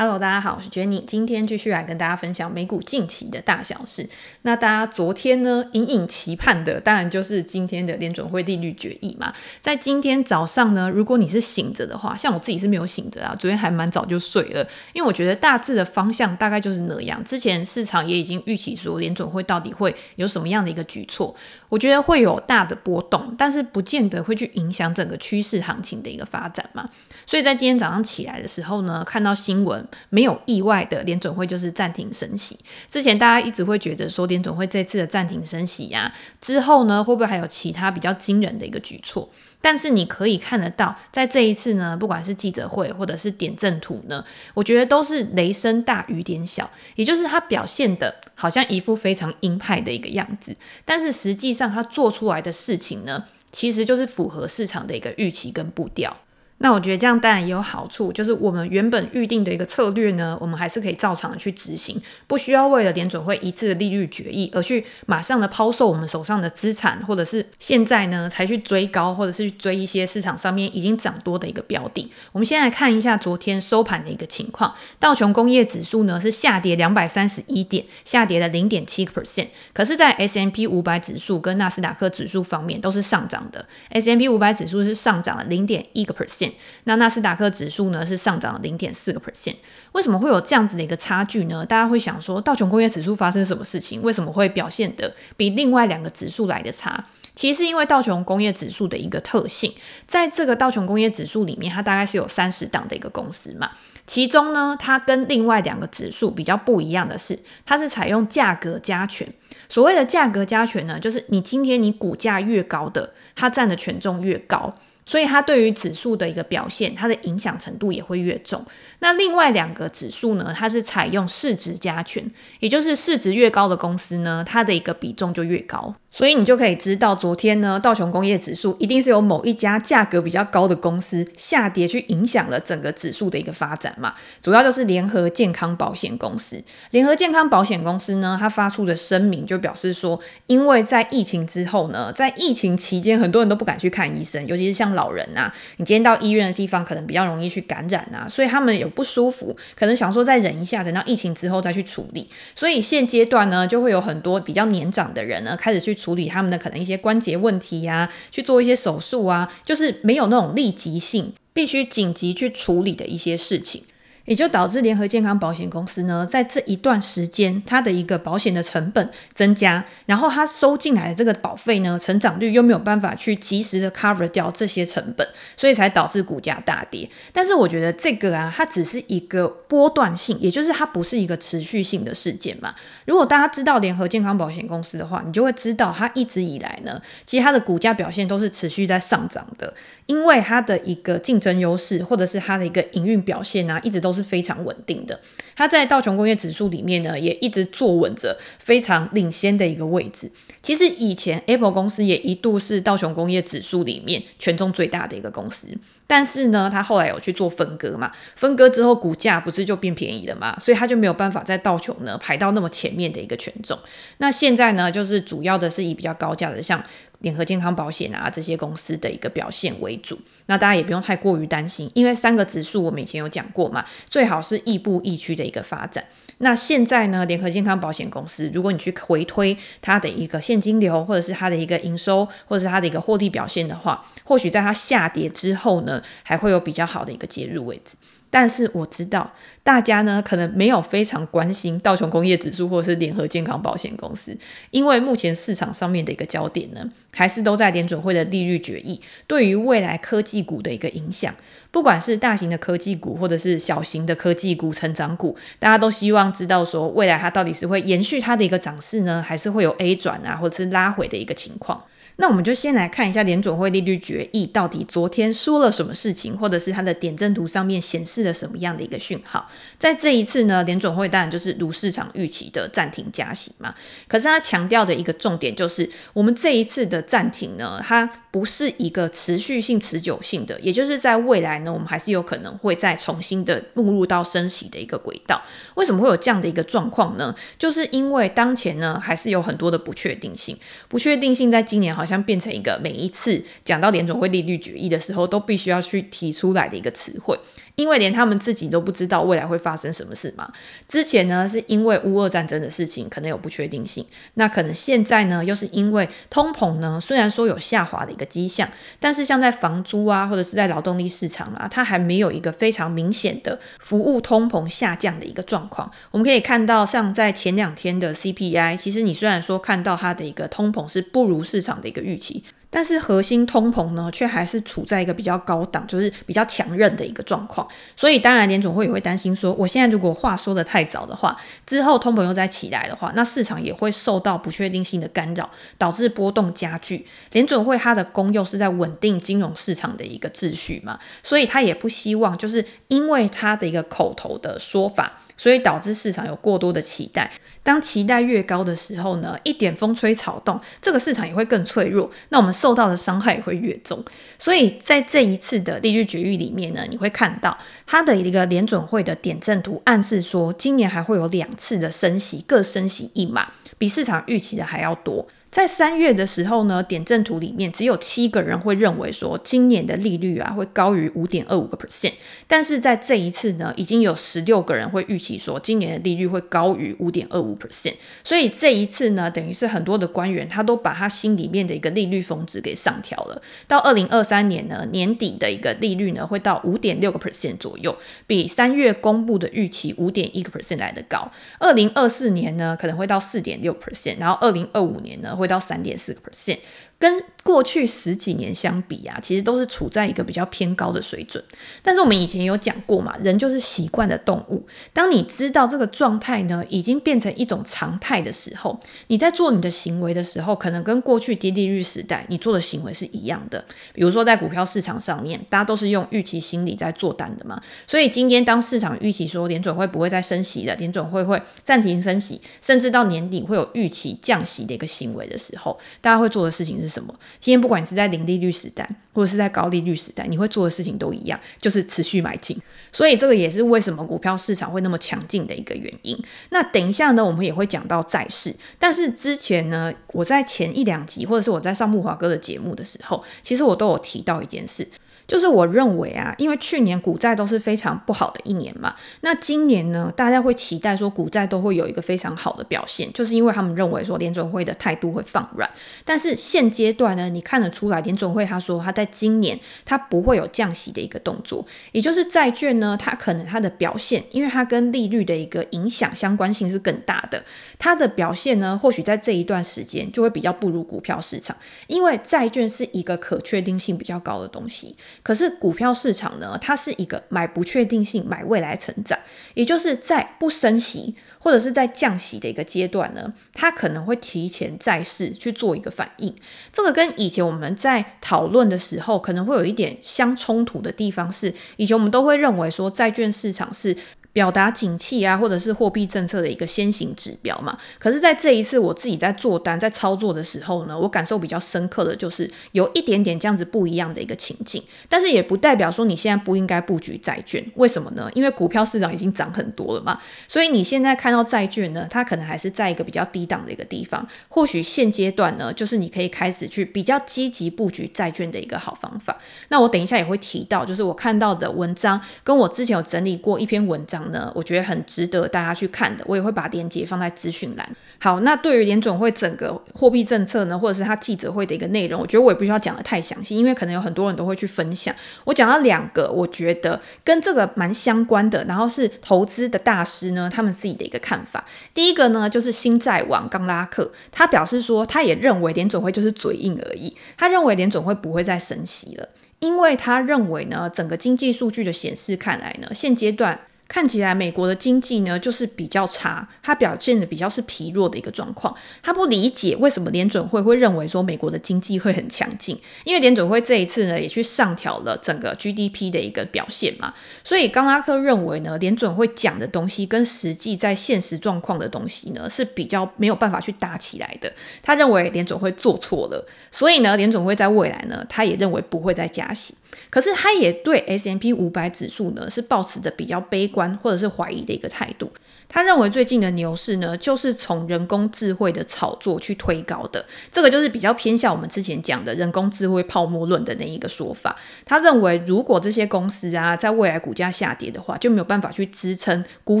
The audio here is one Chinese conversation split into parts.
Hello，大家好，我是 Jenny，今天继续来跟大家分享美股近期的大小事。那大家昨天呢，隐隐期盼的，当然就是今天的联准会利率决议嘛。在今天早上呢，如果你是醒着的话，像我自己是没有醒着啊，昨天还蛮早就睡了，因为我觉得大致的方向大概就是那样。之前市场也已经预期说联准会到底会有什么样的一个举措，我觉得会有大的波动，但是不见得会去影响整个趋势行情的一个发展嘛。所以在今天早上起来的时候呢，看到新闻。没有意外的，联准会就是暂停升息。之前大家一直会觉得说，联准会这次的暂停升息呀，之后呢，会不会还有其他比较惊人的一个举措？但是你可以看得到，在这一次呢，不管是记者会或者是点阵图呢，我觉得都是雷声大雨点小，也就是它表现的好像一副非常鹰派的一个样子，但是实际上它做出来的事情呢，其实就是符合市场的一个预期跟步调。那我觉得这样当然也有好处，就是我们原本预定的一个策略呢，我们还是可以照常的去执行，不需要为了联准会一次的利率决议而去马上的抛售我们手上的资产，或者是现在呢才去追高，或者是去追一些市场上面已经涨多的一个标的。我们先来看一下昨天收盘的一个情况，道琼工业指数呢是下跌两百三十一点，下跌了零点七个 percent，可是，在 S M P 五百指数跟纳斯达克指数方面都是上涨的，S M P 五百指数是上涨了零点一个 percent。那纳斯达克指数呢是上涨了零点四个 percent，为什么会有这样子的一个差距呢？大家会想说道琼工业指数发生什么事情？为什么会表现得比另外两个指数来的差？其实是因为道琼工业指数的一个特性，在这个道琼工业指数里面，它大概是有三十档的一个公司嘛，其中呢，它跟另外两个指数比较不一样的是，它是采用价格加权。所谓的价格加权呢，就是你今天你股价越高的，它占的权重越高。所以它对于指数的一个表现，它的影响程度也会越重。那另外两个指数呢，它是采用市值加权，也就是市值越高的公司呢，它的一个比重就越高。所以你就可以知道，昨天呢，道琼工业指数一定是有某一家价格比较高的公司下跌，去影响了整个指数的一个发展嘛。主要就是联合健康保险公司。联合健康保险公司呢，它发出的声明就表示说，因为在疫情之后呢，在疫情期间，很多人都不敢去看医生，尤其是像老人啊，你今天到医院的地方，可能比较容易去感染啊，所以他们有不舒服，可能想说再忍一下，等到疫情之后再去处理。所以现阶段呢，就会有很多比较年长的人呢，开始去。处理他们的可能一些关节问题呀、去做一些手术啊，就是没有那种立即性，必须紧急去处理的一些事情。也就导致联合健康保险公司呢，在这一段时间，它的一个保险的成本增加，然后它收进来的这个保费呢，成长率又没有办法去及时的 cover 掉这些成本，所以才导致股价大跌。但是我觉得这个啊，它只是一个波段性，也就是它不是一个持续性的事件嘛。如果大家知道联合健康保险公司的话，你就会知道它一直以来呢，其实它的股价表现都是持续在上涨的，因为它的一个竞争优势，或者是它的一个营运表现啊，一直都是。非常稳定的，它在道琼工业指数里面呢，也一直坐稳着非常领先的一个位置。其实以前 Apple 公司也一度是道琼工业指数里面权重最大的一个公司，但是呢，它后来有去做分割嘛，分割之后股价不是就变便宜了嘛，所以它就没有办法在道琼呢排到那么前面的一个权重。那现在呢，就是主要的是以比较高价的像。联合健康保险啊，这些公司的一个表现为主，那大家也不用太过于担心，因为三个指数我们以前有讲过嘛，最好是亦步亦趋的一个发展。那现在呢，联合健康保险公司，如果你去回推它的一个现金流，或者是它的一个营收，或者是它的一个获利表现的话，或许在它下跌之后呢，还会有比较好的一个介入位置。但是我知道大家呢，可能没有非常关心道琼工业指数或是联合健康保险公司，因为目前市场上面的一个焦点呢，还是都在联准会的利率决议对于未来科技股的一个影响。不管是大型的科技股，或者是小型的科技股、成长股，大家都希望知道说，未来它到底是会延续它的一个涨势呢，还是会有 A 转啊，或者是拉回的一个情况。那我们就先来看一下联准会利率决议到底昨天说了什么事情，或者是它的点阵图上面显示了什么样的一个讯号。在这一次呢，联准会当然就是如市场预期的暂停加息嘛。可是他强调的一个重点就是，我们这一次的暂停呢，它不是一个持续性、持久性的，也就是在未来呢，我们还是有可能会再重新的步入到升息的一个轨道。为什么会有这样的一个状况呢？就是因为当前呢，还是有很多的不确定性，不确定性在今年好像像变成一个每一次讲到联总会利率决议的时候，都必须要去提出来的一个词汇。因为连他们自己都不知道未来会发生什么事嘛。之前呢，是因为乌俄战争的事情可能有不确定性，那可能现在呢，又是因为通膨呢，虽然说有下滑的一个迹象，但是像在房租啊，或者是在劳动力市场啊，它还没有一个非常明显的服务通膨下降的一个状况。我们可以看到，像在前两天的 CPI，其实你虽然说看到它的一个通膨是不如市场的一个预期。但是核心通膨呢，却还是处在一个比较高档，就是比较强韧的一个状况。所以当然联总会也会担心说，我现在如果话说得太早的话，之后通膨又再起来的话，那市场也会受到不确定性的干扰，导致波动加剧。联准会它的功用是在稳定金融市场的一个秩序嘛，所以他也不希望就是因为他的一个口头的说法，所以导致市场有过多的期待。当期待越高的时候呢，一点风吹草动，这个市场也会更脆弱，那我们受到的伤害也会越重。所以在这一次的利率决议里面呢，你会看到它的一个联准会的点阵图，暗示说今年还会有两次的升息，各升息一码，比市场预期的还要多。在三月的时候呢，点阵图里面只有七个人会认为说今年的利率啊会高于五点二五个 percent，但是在这一次呢，已经有十六个人会预期说今年的利率会高于五点二五 percent，所以这一次呢，等于是很多的官员他都把他心里面的一个利率峰值给上调了，到二零二三年呢年底的一个利率呢会到五点六个 percent 左右，比三月公布的预期五点一个 percent 来得高，二零二四年呢可能会到四点六 percent，然后二零二五年呢。会到三点四个 percent。跟过去十几年相比啊，其实都是处在一个比较偏高的水准。但是我们以前有讲过嘛，人就是习惯的动物。当你知道这个状态呢，已经变成一种常态的时候，你在做你的行为的时候，可能跟过去低利率时代你做的行为是一样的。比如说在股票市场上面，大家都是用预期心理在做单的嘛。所以今天当市场预期说联准会不会再升息了，联准会会暂停升息，甚至到年底会有预期降息的一个行为的时候，大家会做的事情是什么？今天不管是在零利率时代，或者是在高利率时代，你会做的事情都一样，就是持续买进。所以这个也是为什么股票市场会那么强劲的一个原因。那等一下呢，我们也会讲到债市。但是之前呢，我在前一两集，或者是我在上木华哥的节目的时候，其实我都有提到一件事。就是我认为啊，因为去年股债都是非常不好的一年嘛，那今年呢，大家会期待说股债都会有一个非常好的表现，就是因为他们认为说联准会的态度会放软。但是现阶段呢，你看得出来联准会他说他在今年他不会有降息的一个动作，也就是债券呢，它可能它的表现，因为它跟利率的一个影响相关性是更大的，它的表现呢，或许在这一段时间就会比较不如股票市场，因为债券是一个可确定性比较高的东西。可是股票市场呢，它是一个买不确定性、买未来成长，也就是在不升息或者是在降息的一个阶段呢，它可能会提前债市去做一个反应。这个跟以前我们在讨论的时候，可能会有一点相冲突的地方是，以前我们都会认为说债券市场是。表达景气啊，或者是货币政策的一个先行指标嘛。可是，在这一次我自己在做单、在操作的时候呢，我感受比较深刻的就是有一点点这样子不一样的一个情境。但是也不代表说你现在不应该布局债券，为什么呢？因为股票市场已经涨很多了嘛。所以你现在看到债券呢，它可能还是在一个比较低档的一个地方。或许现阶段呢，就是你可以开始去比较积极布局债券的一个好方法。那我等一下也会提到，就是我看到的文章，跟我之前有整理过一篇文章。呢，我觉得很值得大家去看的，我也会把链接放在资讯栏。好，那对于联准会整个货币政策呢，或者是他记者会的一个内容，我觉得我也不需要讲得太详细，因为可能有很多人都会去分享。我讲到两个，我觉得跟这个蛮相关的，然后是投资的大师呢，他们自己的一个看法。第一个呢，就是新债王刚拉克，他表示说，他也认为联准会就是嘴硬而已，他认为联准会不会再升息了，因为他认为呢，整个经济数据的显示看来呢，现阶段。看起来美国的经济呢，就是比较差，它表现的比较是疲弱的一个状况。他不理解为什么联准会会认为说美国的经济会很强劲，因为联准会这一次呢也去上调了整个 GDP 的一个表现嘛。所以冈拉克认为呢，联准会讲的东西跟实际在现实状况的东西呢是比较没有办法去搭起来的。他认为联准会做错了，所以呢联准会在未来呢，他也认为不会再加息。可是他也对 S M P 五百指数呢是抱持着比较悲观或者是怀疑的一个态度。他认为最近的牛市呢，就是从人工智慧的炒作去推高的。这个就是比较偏向我们之前讲的人工智慧泡沫论的那一个说法。他认为，如果这些公司啊，在未来股价下跌的话，就没有办法去支撑估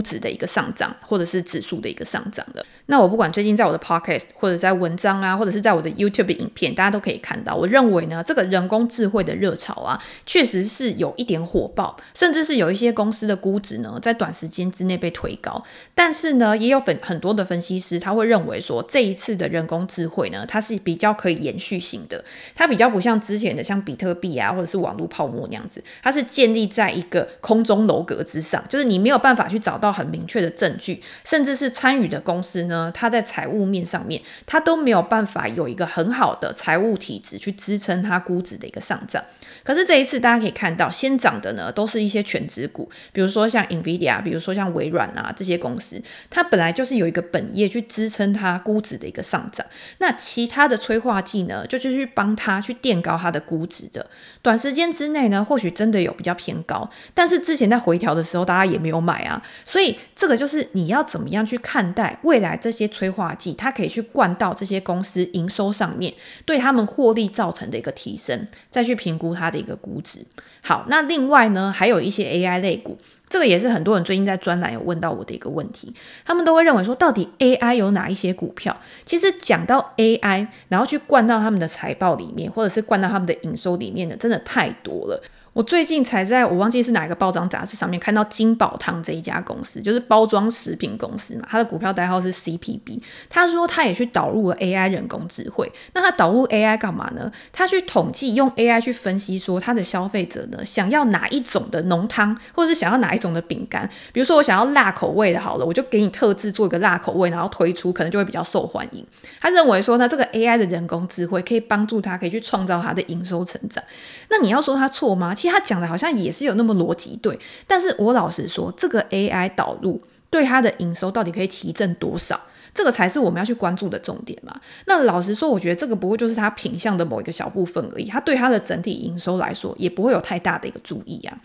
值的一个上涨，或者是指数的一个上涨了。那我不管最近在我的 podcast 或者在文章啊，或者是在我的 YouTube 影片，大家都可以看到，我认为呢，这个人工智慧的热潮啊，确实是有一点火爆，甚至是有一些公司的估值呢，在短时间之内被推高。但是呢，也有很很多的分析师他会认为说，这一次的人工智慧呢，它是比较可以延续性的，它比较不像之前的像比特币啊，或者是网络泡沫那样子，它是建立在一个空中楼阁之上，就是你没有办法去找到很明确的证据，甚至是参与的公司呢。它在财务面上面，它都没有办法有一个很好的财务体质去支撑它估值的一个上涨。可是这一次大家可以看到，先涨的呢都是一些全职股，比如说像 NVIDIA，比如说像微软啊这些公司，它本来就是有一个本业去支撑它估值的一个上涨。那其他的催化剂呢，就是去帮它去垫高它的估值的。短时间之内呢，或许真的有比较偏高，但是之前在回调的时候，大家也没有买啊。所以这个就是你要怎么样去看待未来这些催化剂，它可以去灌到这些公司营收上面，对他们获利造成的一个提升，再去评估它的一个估值。好，那另外呢，还有一些 AI 类股，这个也是很多人最近在专栏有问到我的一个问题，他们都会认为说，到底 AI 有哪一些股票？其实讲到 AI，然后去灌到他们的财报里面，或者是灌到他们的营收里面的，真的太多了。我最近才在我忘记是哪一个报章杂志上面看到金宝汤这一家公司，就是包装食品公司嘛，它的股票代号是 CPB。他说他也去导入了 AI 人工智慧，那他导入 AI 干嘛呢？他去统计用 AI 去分析说他的消费者呢想要哪一种的浓汤，或者是想要哪一种的饼干。比如说我想要辣口味的，好了，我就给你特制做一个辣口味，然后推出，可能就会比较受欢迎。他认为说呢，这个 AI 的人工智慧可以帮助他，可以去创造他的营收成长。那你要说他错吗？其实他讲的好像也是有那么逻辑对，但是我老实说，这个 AI 导入对他的营收到底可以提振多少，这个才是我们要去关注的重点嘛。那老实说，我觉得这个不过就是他品相的某一个小部分而已，他对他的整体营收来说，也不会有太大的一个注意啊。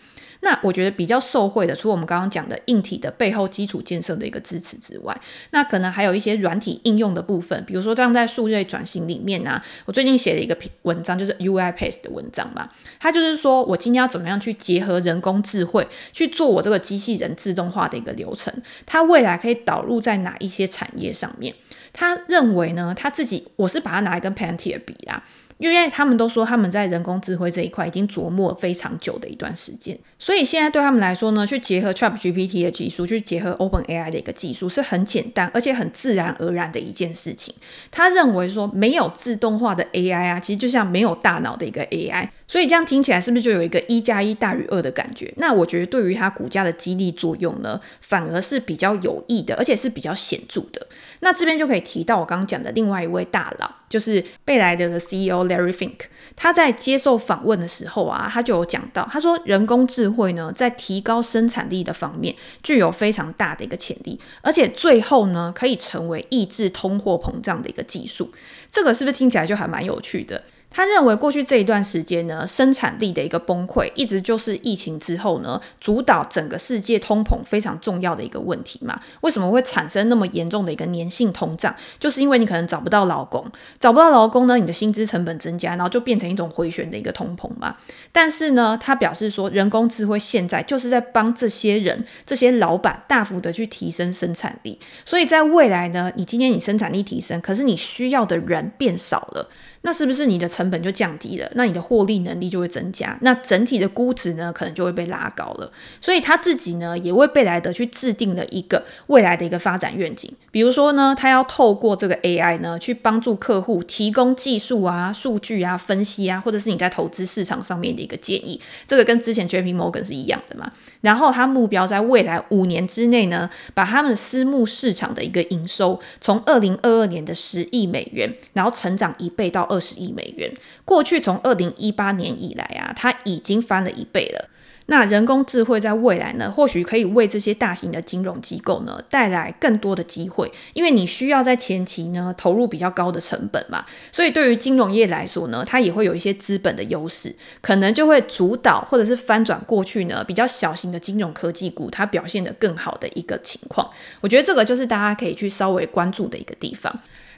那我觉得比较受惠的，除了我们刚刚讲的硬体的背后基础建设的一个支持之外，那可能还有一些软体应用的部分，比如说像在数位转型里面呢、我最近写了一个文章，就是 UiPath 的文章嘛，它就是说我今天要怎么样去结合人工智慧去做我这个机器人自动化的一个流程，它未来可以导入在哪一些产业上面？他认为呢，他自己我是把它拿来跟 p a n t e r 比啦。因为他们都说他们在人工智慧这一块已经琢磨了非常久的一段时间，所以现在对他们来说呢，去结合 ChatGPT 的技术，去结合 OpenAI 的一个技术是很简单而且很自然而然的一件事情。他认为说没有自动化的 AI 啊，其实就像没有大脑的一个 AI。所以这样听起来是不是就有一个一加一大于二的感觉？那我觉得对于它股价的激励作用呢，反而是比较有益的，而且是比较显著的。那这边就可以提到我刚刚讲的另外一位大佬，就是贝莱德的 CEO Larry Fink。他在接受访问的时候啊，他就有讲到，他说人工智慧呢，在提高生产力的方面具有非常大的一个潜力，而且最后呢，可以成为抑制通货膨胀的一个技术。这个是不是听起来就还蛮有趣的？他认为过去这一段时间呢，生产力的一个崩溃，一直就是疫情之后呢，主导整个世界通膨非常重要的一个问题嘛。为什么会产生那么严重的一个粘性通胀？就是因为你可能找不到劳工，找不到劳工呢，你的薪资成本增加，然后就变成一种回旋的一个通膨嘛。但是呢，他表示说，人工智慧现在就是在帮这些人、这些老板大幅的去提升生产力。所以在未来呢，你今天你生产力提升，可是你需要的人变少了。那是不是你的成本就降低了？那你的获利能力就会增加，那整体的估值呢，可能就会被拉高了。所以他自己呢，也为贝莱德去制定了一个未来的一个发展愿景。比如说呢，他要透过这个 AI 呢，去帮助客户提供技术啊、数据啊、分析啊，或者是你在投资市场上面的一个建议。这个跟之前 JP Morgan 是一样的嘛。然后他目标在未来五年之内呢，把他们私募市场的一个营收从二零二二年的十亿美元，然后成长一倍到二二十亿美元。过去从二零一八年以来啊，它已经翻了一倍了。那人工智慧在未来呢，或许可以为这些大型的金融机构呢带来更多的机会，因为你需要在前期呢投入比较高的成本嘛，所以对于金融业来说呢，它也会有一些资本的优势，可能就会主导或者是翻转过去呢比较小型的金融科技股它表现得更好的一个情况。我觉得这个就是大家可以去稍微关注的一个地方。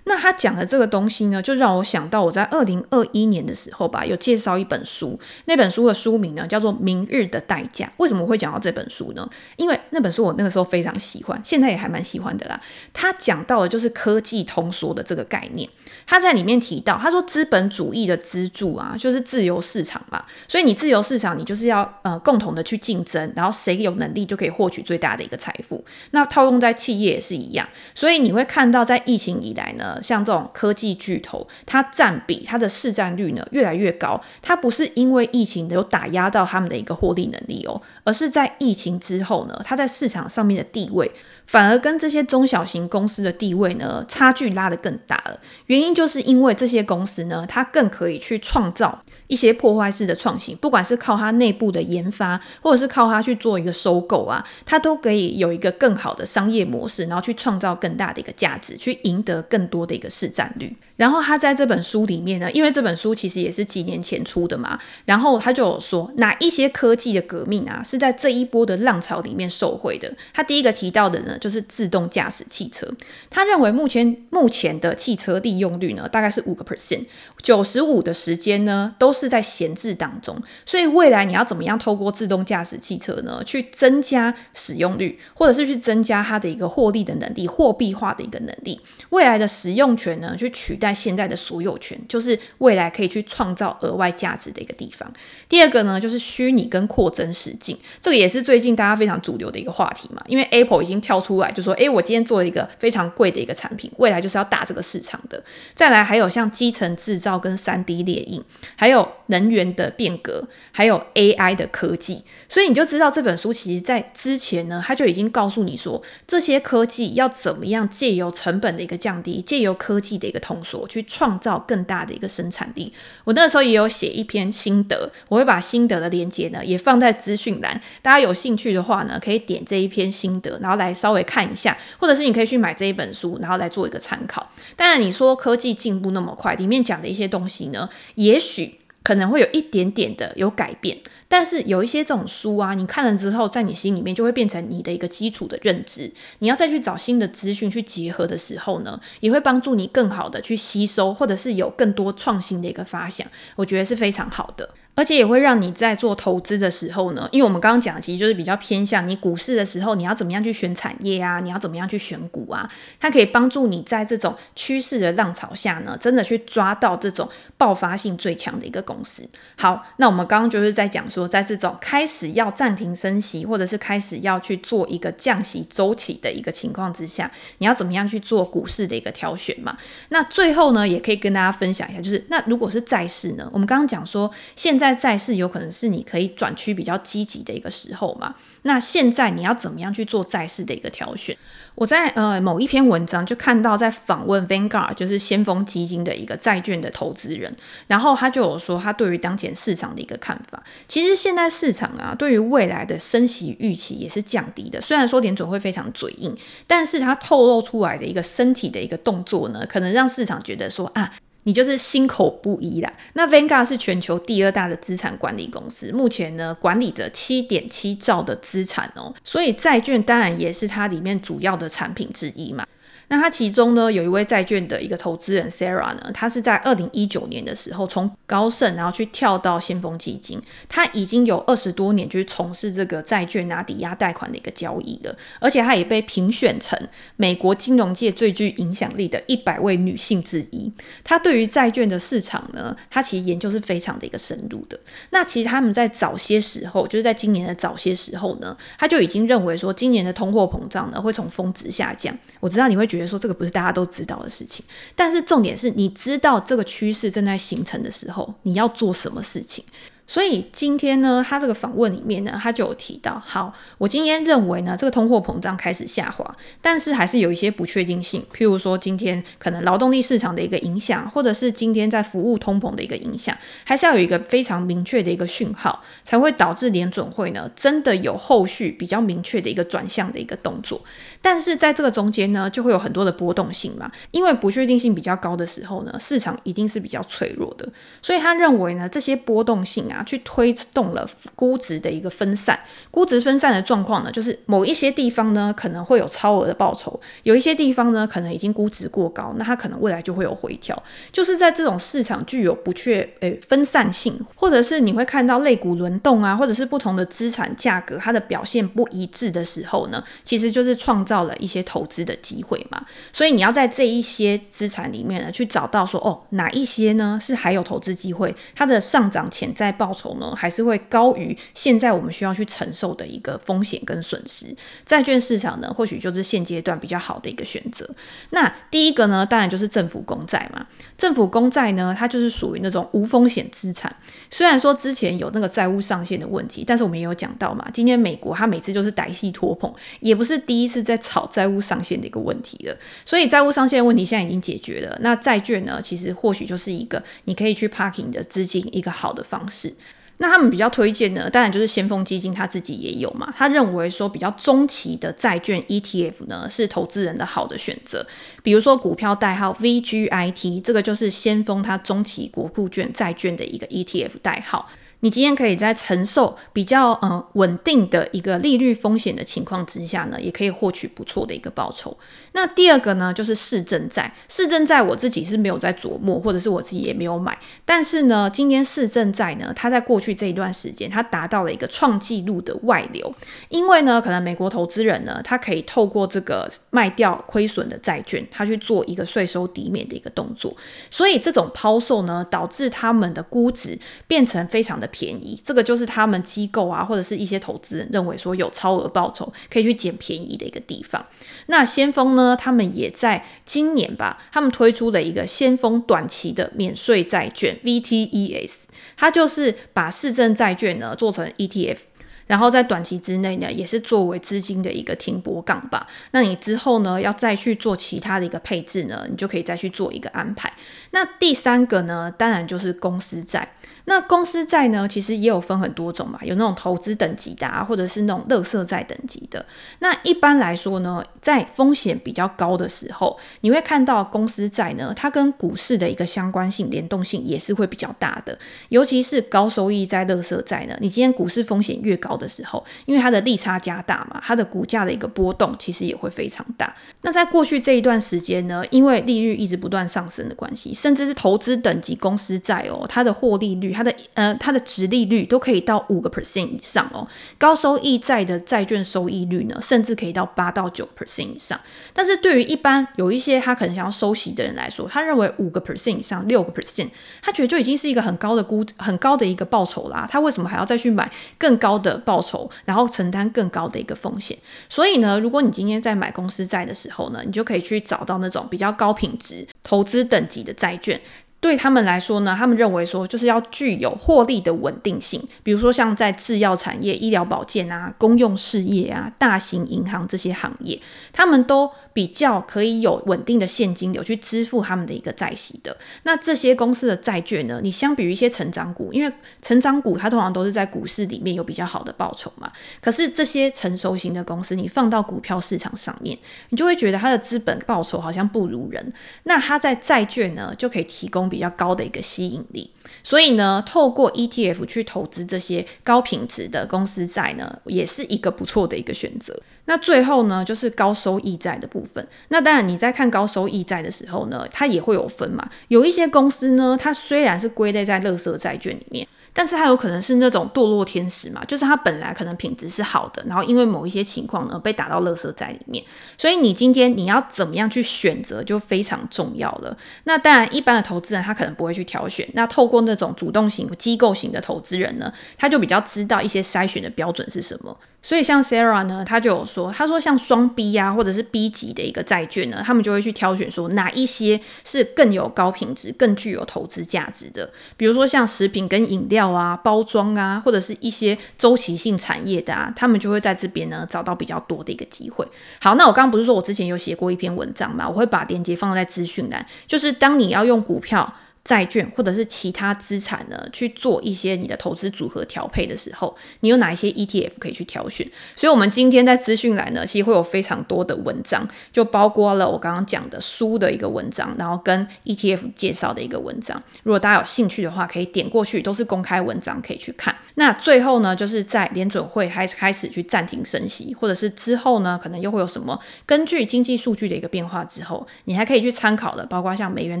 那他讲的这个东西呢，就让我想到我在二零二一年的时候吧，有介绍一本书，那本书的书名呢叫做《明日的代价》。为什么会讲到这本书呢？因为那本书我那个时候非常喜欢，现在也还蛮喜欢的啦。他讲到的就是科技通缩的这个概念。他在里面提到，他说资本主义的支柱啊，就是自由市场嘛。所以你自由市场，你就是要呃共同的去竞争，然后谁有能力就可以获取最大的一个财富。那套用在企业也是一样。所以你会看到，在疫情以来呢。像这种科技巨头，它占比、它的市占率呢越来越高。它不是因为疫情有打压到他们的一个获利能力哦，而是在疫情之后呢，它在市场上面的地位反而跟这些中小型公司的地位呢差距拉得更大了。原因就是因为这些公司呢，它更可以去创造。一些破坏式的创新，不管是靠它内部的研发，或者是靠它去做一个收购啊，它都可以有一个更好的商业模式，然后去创造更大的一个价值，去赢得更多的一个市占率。然后他在这本书里面呢，因为这本书其实也是几年前出的嘛，然后他就有说哪一些科技的革命啊，是在这一波的浪潮里面受惠的。他第一个提到的呢，就是自动驾驶汽车。他认为目前目前的汽车利用率呢，大概是五个 percent，九十五的时间呢都。是在闲置当中，所以未来你要怎么样透过自动驾驶汽车呢，去增加使用率，或者是去增加它的一个获利的能力、货币化的一个能力？未来的使用权呢，去取代现在的所有权，就是未来可以去创造额外价值的一个地方。第二个呢，就是虚拟跟扩增实境，这个也是最近大家非常主流的一个话题嘛。因为 Apple 已经跳出来就说：“诶，我今天做了一个非常贵的一个产品，未来就是要打这个市场的。”再来还有像基层制造跟 3D 列印，还有。能源的变革，还有 AI 的科技，所以你就知道这本书其实在之前呢，他就已经告诉你说，这些科技要怎么样借由成本的一个降低，借由科技的一个通缩，去创造更大的一个生产力。我那时候也有写一篇心得，我会把心得的链接呢也放在资讯栏，大家有兴趣的话呢，可以点这一篇心得，然后来稍微看一下，或者是你可以去买这一本书，然后来做一个参考。当然，你说科技进步那么快，里面讲的一些东西呢，也许。可能会有一点点的有改变，但是有一些这种书啊，你看了之后，在你心里面就会变成你的一个基础的认知。你要再去找新的资讯去结合的时候呢，也会帮助你更好的去吸收，或者是有更多创新的一个发想。我觉得是非常好的。而且也会让你在做投资的时候呢，因为我们刚刚讲的其实就是比较偏向你股市的时候，你要怎么样去选产业啊，你要怎么样去选股啊，它可以帮助你在这种趋势的浪潮下呢，真的去抓到这种爆发性最强的一个公司。好，那我们刚刚就是在讲说，在这种开始要暂停升息，或者是开始要去做一个降息周期的一个情况之下，你要怎么样去做股市的一个挑选嘛？那最后呢，也可以跟大家分享一下，就是那如果是债市呢，我们刚刚讲说现在。在债市有可能是你可以转趋比较积极的一个时候嘛？那现在你要怎么样去做债市的一个挑选？我在呃某一篇文章就看到在访问 Vanguard，就是先锋基金的一个债券的投资人，然后他就有说他对于当前市场的一个看法。其实现在市场啊，对于未来的升息预期也是降低的。虽然说联准会非常嘴硬，但是他透露出来的一个身体的一个动作呢，可能让市场觉得说啊。你就是心口不一啦。那 Vanguard 是全球第二大的资产管理公司，目前呢管理着七点七兆的资产哦，所以债券当然也是它里面主要的产品之一嘛。那他其中呢，有一位债券的一个投资人 Sarah 呢，他是在二零一九年的时候从高盛然后去跳到先锋基金，他已经有二十多年去从事这个债券啊抵押贷款的一个交易了，而且他也被评选成美国金融界最具影响力的一百位女性之一。他对于债券的市场呢，他其实研究是非常的一个深入的。那其实他们在早些时候，就是在今年的早些时候呢，他就已经认为说，今年的通货膨胀呢会从峰值下降。我知道你会觉。觉得说这个不是大家都知道的事情，但是重点是你知道这个趋势正在形成的时候，你要做什么事情？所以今天呢，他这个访问里面呢，他就有提到，好，我今天认为呢，这个通货膨胀开始下滑，但是还是有一些不确定性，譬如说今天可能劳动力市场的一个影响，或者是今天在服务通膨的一个影响，还是要有一个非常明确的一个讯号，才会导致联准会呢真的有后续比较明确的一个转向的一个动作。但是在这个中间呢，就会有很多的波动性嘛，因为不确定性比较高的时候呢，市场一定是比较脆弱的，所以他认为呢，这些波动性啊。去推动了估值的一个分散，估值分散的状况呢，就是某一些地方呢可能会有超额的报酬，有一些地方呢可能已经估值过高，那它可能未来就会有回调。就是在这种市场具有不确诶分散性，或者是你会看到类股轮动啊，或者是不同的资产价格它的表现不一致的时候呢，其实就是创造了一些投资的机会嘛。所以你要在这一些资产里面呢去找到说哦哪一些呢是还有投资机会，它的上涨潜在报。酬呢，还是会高于现在我们需要去承受的一个风险跟损失。债券市场呢，或许就是现阶段比较好的一个选择。那第一个呢，当然就是政府公债嘛。政府公债呢，它就是属于那种无风险资产。虽然说之前有那个债务上限的问题，但是我们也有讲到嘛，今天美国它每次就是歹戏拖棚，也不是第一次在炒债务上限的一个问题了。所以债务上限的问题现在已经解决了。那债券呢，其实或许就是一个你可以去 parking 的资金一个好的方式。那他们比较推荐呢，当然就是先锋基金，他自己也有嘛。他认为说比较中期的债券 ETF 呢，是投资人的好的选择。比如说股票代号 VGIT，这个就是先锋它中期国库券债券的一个 ETF 代号。你今天可以在承受比较呃稳定的一个利率风险的情况之下呢，也可以获取不错的一个报酬。那第二个呢，就是市政债。市政债我自己是没有在琢磨，或者是我自己也没有买。但是呢，今天市政债呢，它在过去这一段时间，它达到了一个创纪录的外流。因为呢，可能美国投资人呢，他可以透过这个卖掉亏损的债券，他去做一个税收抵免的一个动作。所以这种抛售呢，导致他们的估值变成非常的便宜。这个就是他们机构啊，或者是一些投资人认为说有超额报酬可以去捡便宜的一个地方。那先锋呢，他们也在今年吧，他们推出了一个先锋短期的免税债券 VTES，它就是把市政债券呢做成 ETF，然后在短期之内呢，也是作为资金的一个停泊港吧。那你之后呢，要再去做其他的一个配置呢，你就可以再去做一个安排。那第三个呢，当然就是公司债。那公司债呢，其实也有分很多种嘛，有那种投资等级的啊，或者是那种垃圾债等级的。那一般来说呢，在风险比较高的时候，你会看到公司债呢，它跟股市的一个相关性、联动性也是会比较大的。尤其是高收益债、垃圾债呢，你今天股市风险越高的时候，因为它的利差加大嘛，它的股价的一个波动其实也会非常大。那在过去这一段时间呢，因为利率一直不断上升的关系，甚至是投资等级公司债哦，它的获利率。它的呃，它的殖利率都可以到五个 percent 以上哦。高收益债的债券收益率呢，甚至可以到八到九 percent 以上。但是对于一般有一些他可能想要收息的人来说，他认为五个 percent 以上，六个 percent，他觉得就已经是一个很高的估，很高的一个报酬啦。他为什么还要再去买更高的报酬，然后承担更高的一个风险？所以呢，如果你今天在买公司债的时候呢，你就可以去找到那种比较高品质、投资等级的债券。对他们来说呢，他们认为说就是要具有获利的稳定性，比如说像在制药产业、医疗保健啊、公用事业啊、大型银行这些行业，他们都比较可以有稳定的现金流去支付他们的一个债息的。那这些公司的债券呢，你相比于一些成长股，因为成长股它通常都是在股市里面有比较好的报酬嘛，可是这些成熟型的公司，你放到股票市场上面，你就会觉得它的资本报酬好像不如人。那它在债券呢，就可以提供比较高的一个吸引力，所以呢，透过 ETF 去投资这些高品质的公司债呢，也是一个不错的一个选择。那最后呢，就是高收益债的部分。那当然，你在看高收益债的时候呢，它也会有分嘛。有一些公司呢，它虽然是归类在垃圾债券里面。但是它有可能是那种堕落天使嘛，就是它本来可能品质是好的，然后因为某一些情况呢，被打到垃圾债里面，所以你今天你要怎么样去选择就非常重要了。那当然，一般的投资人他可能不会去挑选，那透过那种主动型机构型的投资人呢，他就比较知道一些筛选的标准是什么。所以像 Sarah 呢，他就有说，他说像双 B 啊，或者是 B 级的一个债券呢，他们就会去挑选说哪一些是更有高品质、更具有投资价值的，比如说像食品跟饮料啊、包装啊，或者是一些周期性产业的啊，他们就会在这边呢找到比较多的一个机会。好，那我刚刚不是说我之前有写过一篇文章嘛，我会把链接放在资讯栏，就是当你要用股票。债券或者是其他资产呢，去做一些你的投资组合调配的时候，你有哪一些 ETF 可以去挑选？所以，我们今天在资讯栏呢，其实会有非常多的文章，就包括了我刚刚讲的书的一个文章，然后跟 ETF 介绍的一个文章。如果大家有兴趣的话，可以点过去，都是公开文章，可以去看。那最后呢，就是在联准会开开始去暂停升息，或者是之后呢，可能又会有什么根据经济数据的一个变化之后，你还可以去参考的，包括像美元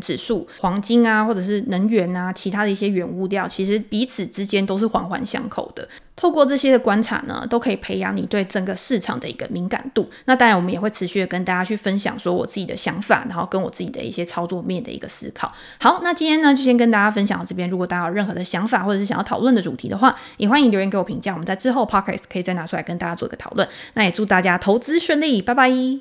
指数、黄金啊，或者是能源啊，其他的一些原物料，其实彼此之间都是环环相扣的。透过这些的观察呢，都可以培养你对整个市场的一个敏感度。那当然，我们也会持续的跟大家去分享说我自己的想法，然后跟我自己的一些操作面的一个思考。好，那今天呢就先跟大家分享到这边。如果大家有任何的想法或者是想要讨论的主题的话，也欢迎留言给我评价。我们在之后 Podcast 可以再拿出来跟大家做一个讨论。那也祝大家投资顺利，拜拜。